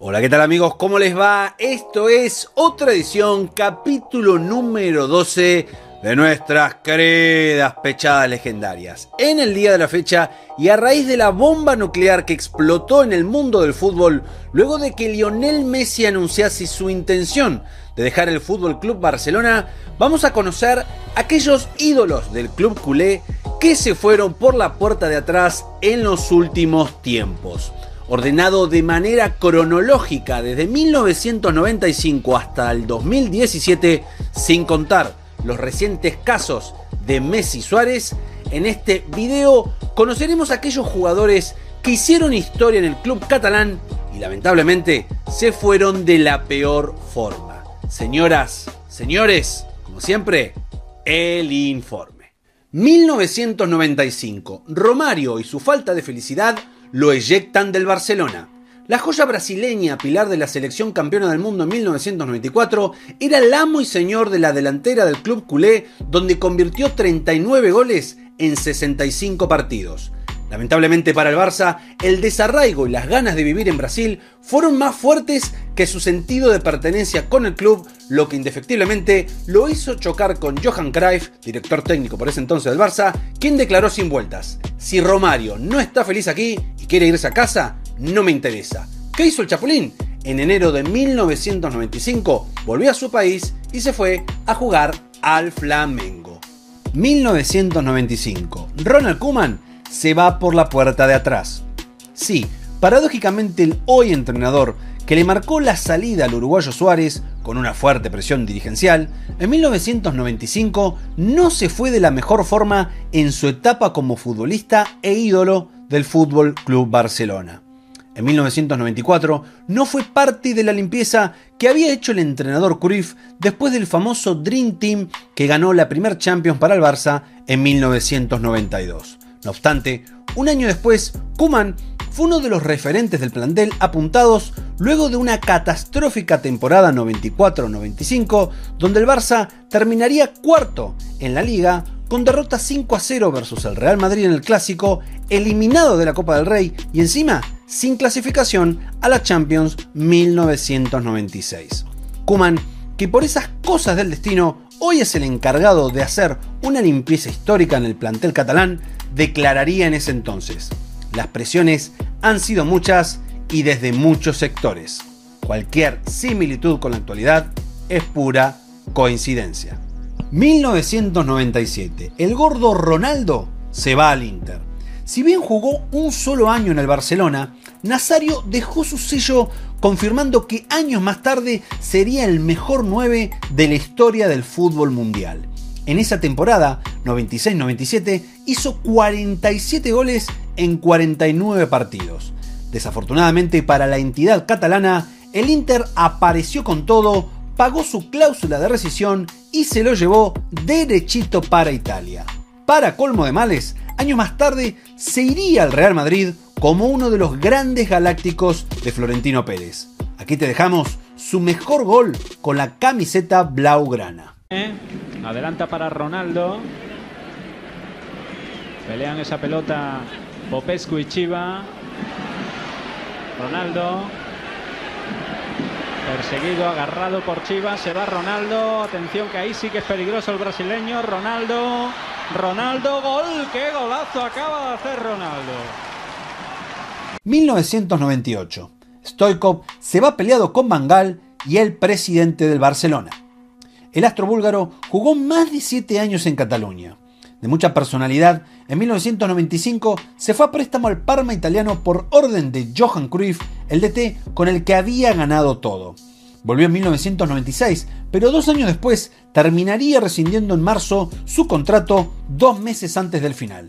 Hola, ¿qué tal amigos? ¿Cómo les va? Esto es otra edición, capítulo número 12 de nuestras queridas pechadas legendarias. En el día de la fecha y a raíz de la bomba nuclear que explotó en el mundo del fútbol, luego de que Lionel Messi anunciase su intención de dejar el Fútbol Club Barcelona, vamos a conocer aquellos ídolos del club culé que se fueron por la puerta de atrás en los últimos tiempos ordenado de manera cronológica desde 1995 hasta el 2017, sin contar los recientes casos de Messi Suárez, en este video conoceremos a aquellos jugadores que hicieron historia en el club catalán y lamentablemente se fueron de la peor forma. Señoras, señores, como siempre, el informe. 1995. Romario y su falta de felicidad lo eyectan del Barcelona. La joya brasileña, pilar de la selección campeona del mundo en 1994, era el amo y señor de la delantera del club culé, donde convirtió 39 goles en 65 partidos. Lamentablemente para el Barça, el desarraigo y las ganas de vivir en Brasil fueron más fuertes que su sentido de pertenencia con el club, lo que indefectiblemente lo hizo chocar con Johan Cruyff, director técnico por ese entonces del Barça, quien declaró sin vueltas, si Romario no está feliz aquí y quiere irse a casa, no me interesa. ¿Qué hizo el Chapulín? En enero de 1995 volvió a su país y se fue a jugar al Flamengo. 1995. Ronald Koeman se va por la puerta de atrás. Sí, paradójicamente el hoy entrenador que le marcó la salida al uruguayo Suárez con una fuerte presión dirigencial, en 1995 no se fue de la mejor forma en su etapa como futbolista e ídolo del Fútbol Club Barcelona. En 1994 no fue parte de la limpieza que había hecho el entrenador Cruyff después del famoso Dream Team que ganó la primer Champions para el Barça en 1992. No obstante, un año después, Kuman fue uno de los referentes del plantel apuntados luego de una catastrófica temporada 94-95, donde el Barça terminaría cuarto en la liga con derrota 5 a 0 versus el Real Madrid en el clásico, eliminado de la Copa del Rey y encima sin clasificación a la Champions 1996. Kuman, que por esas cosas del destino hoy es el encargado de hacer una limpieza histórica en el plantel catalán, declararía en ese entonces. Las presiones han sido muchas y desde muchos sectores. Cualquier similitud con la actualidad es pura coincidencia. 1997. El gordo Ronaldo se va al Inter. Si bien jugó un solo año en el Barcelona, Nazario dejó su sello confirmando que años más tarde sería el mejor 9 de la historia del fútbol mundial. En esa temporada, 96-97, hizo 47 goles en 49 partidos. Desafortunadamente para la entidad catalana, el Inter apareció con todo, pagó su cláusula de rescisión y se lo llevó derechito para Italia. Para colmo de males, años más tarde se iría al Real Madrid como uno de los grandes galácticos de Florentino Pérez. Aquí te dejamos su mejor gol con la camiseta blaugrana. Adelanta para Ronaldo. Pelean esa pelota Popescu y Chiva. Ronaldo. Perseguido, agarrado por Chivas. Se va Ronaldo. Atención que ahí sí que es peligroso el brasileño. Ronaldo. Ronaldo, gol. ¡Qué golazo acaba de hacer Ronaldo! 1998. Stoikov se va peleado con Bangal y el presidente del Barcelona. El astro búlgaro jugó más de 7 años en Cataluña. De mucha personalidad, en 1995 se fue a préstamo al Parma italiano por orden de Johan Cruyff, el DT con el que había ganado todo. Volvió en 1996, pero dos años después terminaría rescindiendo en marzo su contrato dos meses antes del final.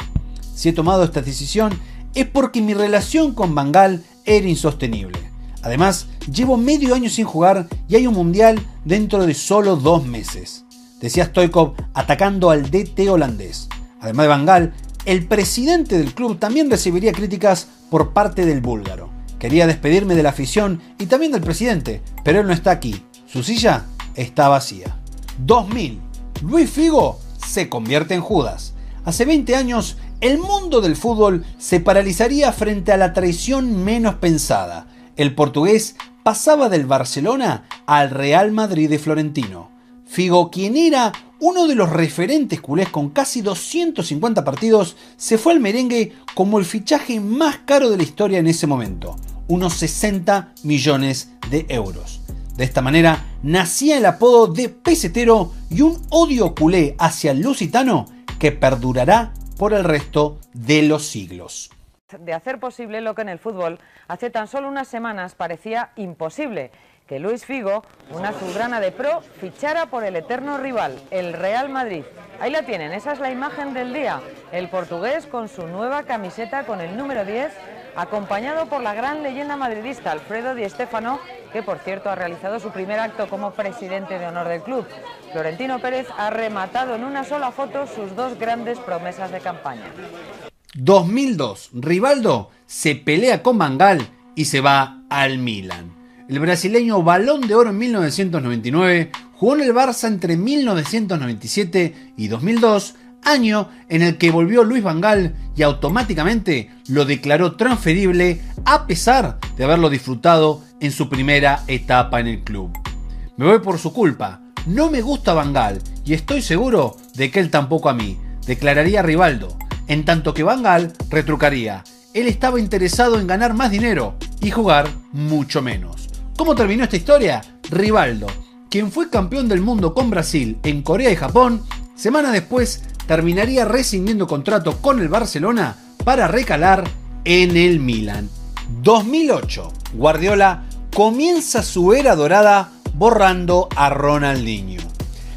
Si he tomado esta decisión es porque mi relación con Bangal era insostenible. Además, llevo medio año sin jugar y hay un mundial dentro de solo dos meses. Decía Stoikov atacando al DT holandés. Además de Bangal, el presidente del club también recibiría críticas por parte del búlgaro. Quería despedirme de la afición y también del presidente, pero él no está aquí. Su silla está vacía. 2000. Luis Figo se convierte en Judas. Hace 20 años, el mundo del fútbol se paralizaría frente a la traición menos pensada. El portugués pasaba del Barcelona al Real Madrid de Florentino. Figo, quien era uno de los referentes culés con casi 250 partidos, se fue al merengue como el fichaje más caro de la historia en ese momento, unos 60 millones de euros. De esta manera nacía el apodo de pesetero y un odio culé hacia el lusitano que perdurará por el resto de los siglos. De hacer posible lo que en el fútbol hace tan solo unas semanas parecía imposible, que Luis Figo, una azulgrana de pro, fichara por el eterno rival, el Real Madrid. Ahí la tienen, esa es la imagen del día. El portugués con su nueva camiseta con el número 10 acompañado por la gran leyenda madridista Alfredo Di Stéfano, que por cierto ha realizado su primer acto como presidente de honor del club. Florentino Pérez ha rematado en una sola foto sus dos grandes promesas de campaña. 2002, Rivaldo se pelea con Mangal y se va al Milan. El brasileño Balón de Oro en 1999 jugó en el Barça entre 1997 y 2002 año en el que volvió Luis Vangal y automáticamente lo declaró transferible a pesar de haberlo disfrutado en su primera etapa en el club. Me voy por su culpa, no me gusta Vangal y estoy seguro de que él tampoco a mí, declararía Rivaldo, en tanto que Vangal retrucaría, él estaba interesado en ganar más dinero y jugar mucho menos. ¿Cómo terminó esta historia? Rivaldo, quien fue campeón del mundo con Brasil en Corea y Japón, semana después terminaría rescindiendo contrato con el Barcelona para recalar en el Milan. 2008. Guardiola comienza su era dorada borrando a Ronaldinho.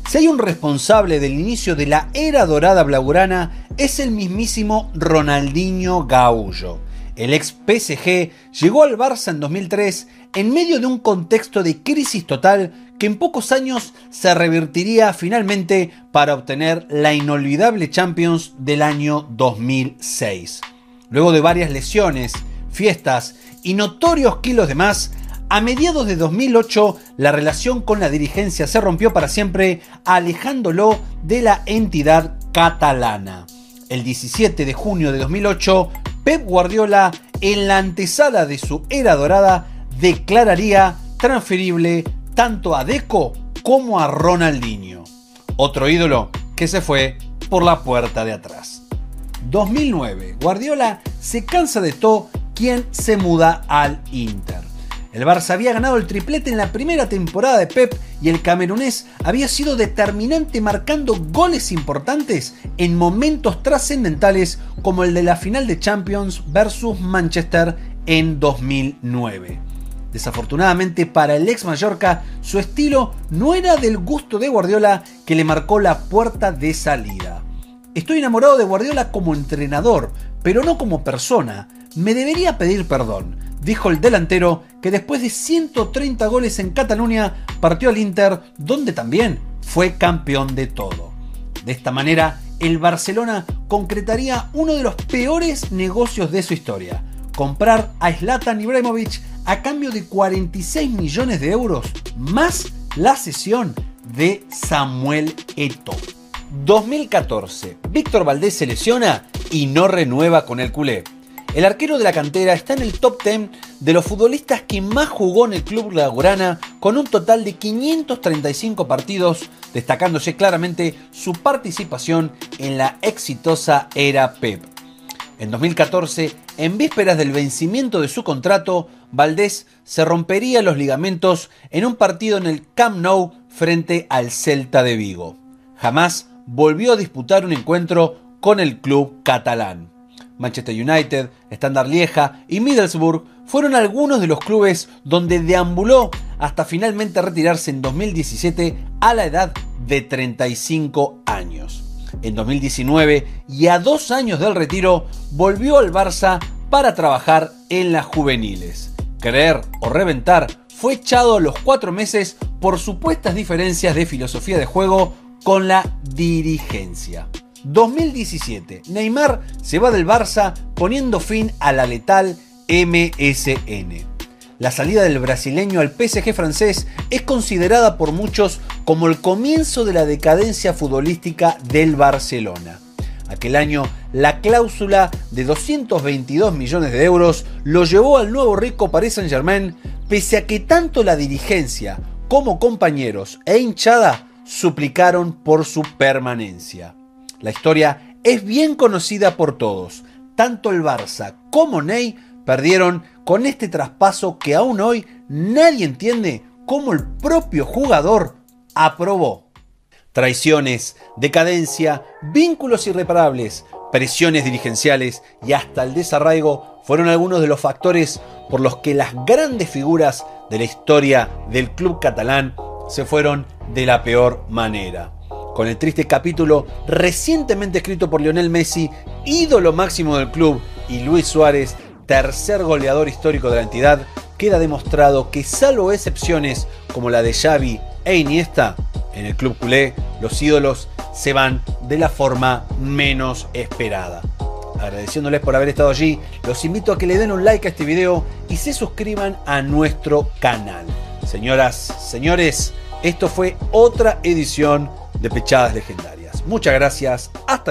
Si hay un responsable del inicio de la era dorada blaugrana es el mismísimo Ronaldinho Gaullo. El ex PSG llegó al Barça en 2003 en medio de un contexto de crisis total que en pocos años se revertiría finalmente para obtener la inolvidable Champions del año 2006. Luego de varias lesiones, fiestas y notorios kilos de más, a mediados de 2008 la relación con la dirigencia se rompió para siempre, alejándolo de la entidad catalana. El 17 de junio de 2008, Pep Guardiola, en la antesala de su era dorada, declararía transferible tanto a Deco como a Ronaldinho, otro ídolo que se fue por la puerta de atrás. 2009, Guardiola se cansa de todo quien se muda al Inter. El Barça había ganado el triplete en la primera temporada de Pep y el camerunés había sido determinante marcando goles importantes en momentos trascendentales como el de la final de Champions versus Manchester en 2009. Desafortunadamente para el ex Mallorca, su estilo no era del gusto de Guardiola que le marcó la puerta de salida. Estoy enamorado de Guardiola como entrenador, pero no como persona. Me debería pedir perdón, dijo el delantero que después de 130 goles en Cataluña partió al Inter, donde también fue campeón de todo. De esta manera, el Barcelona concretaría uno de los peores negocios de su historia, comprar a Zlatan Ibrahimovic a cambio de 46 millones de euros más la sesión de Samuel Eto. 2014. Víctor Valdés se lesiona y no renueva con el culé. El arquero de la cantera está en el top 10 de los futbolistas que más jugó en el club Lagurana con un total de 535 partidos, destacándose claramente su participación en la exitosa era Pep. En 2014, en vísperas del vencimiento de su contrato, Valdés se rompería los ligamentos en un partido en el Camp Nou frente al Celta de Vigo. Jamás volvió a disputar un encuentro con el club catalán. Manchester United, Standard Lieja y Middlesbrough fueron algunos de los clubes donde deambuló hasta finalmente retirarse en 2017 a la edad de 35 años. En 2019 y a dos años del retiro volvió al Barça para trabajar en las juveniles creer o reventar, fue echado a los cuatro meses por supuestas diferencias de filosofía de juego con la dirigencia. 2017. Neymar se va del Barça poniendo fin a la letal MSN. La salida del brasileño al PSG francés es considerada por muchos como el comienzo de la decadencia futbolística del Barcelona. Aquel año, la cláusula de 222 millones de euros lo llevó al nuevo rico Paris Saint-Germain, pese a que tanto la dirigencia como compañeros e hinchada suplicaron por su permanencia. La historia es bien conocida por todos. Tanto el Barça como Ney perdieron con este traspaso que aún hoy nadie entiende cómo el propio jugador aprobó. Traiciones, decadencia, vínculos irreparables, presiones dirigenciales y hasta el desarraigo fueron algunos de los factores por los que las grandes figuras de la historia del club catalán se fueron de la peor manera. Con el triste capítulo recientemente escrito por Lionel Messi, ídolo máximo del club, y Luis Suárez, tercer goleador histórico de la entidad, queda demostrado que salvo excepciones como la de Xavi e Iniesta, en el club culé los ídolos se van de la forma menos esperada. Agradeciéndoles por haber estado allí, los invito a que le den un like a este video y se suscriban a nuestro canal. Señoras, señores, esto fue otra edición de Pechadas Legendarias. Muchas gracias, hasta la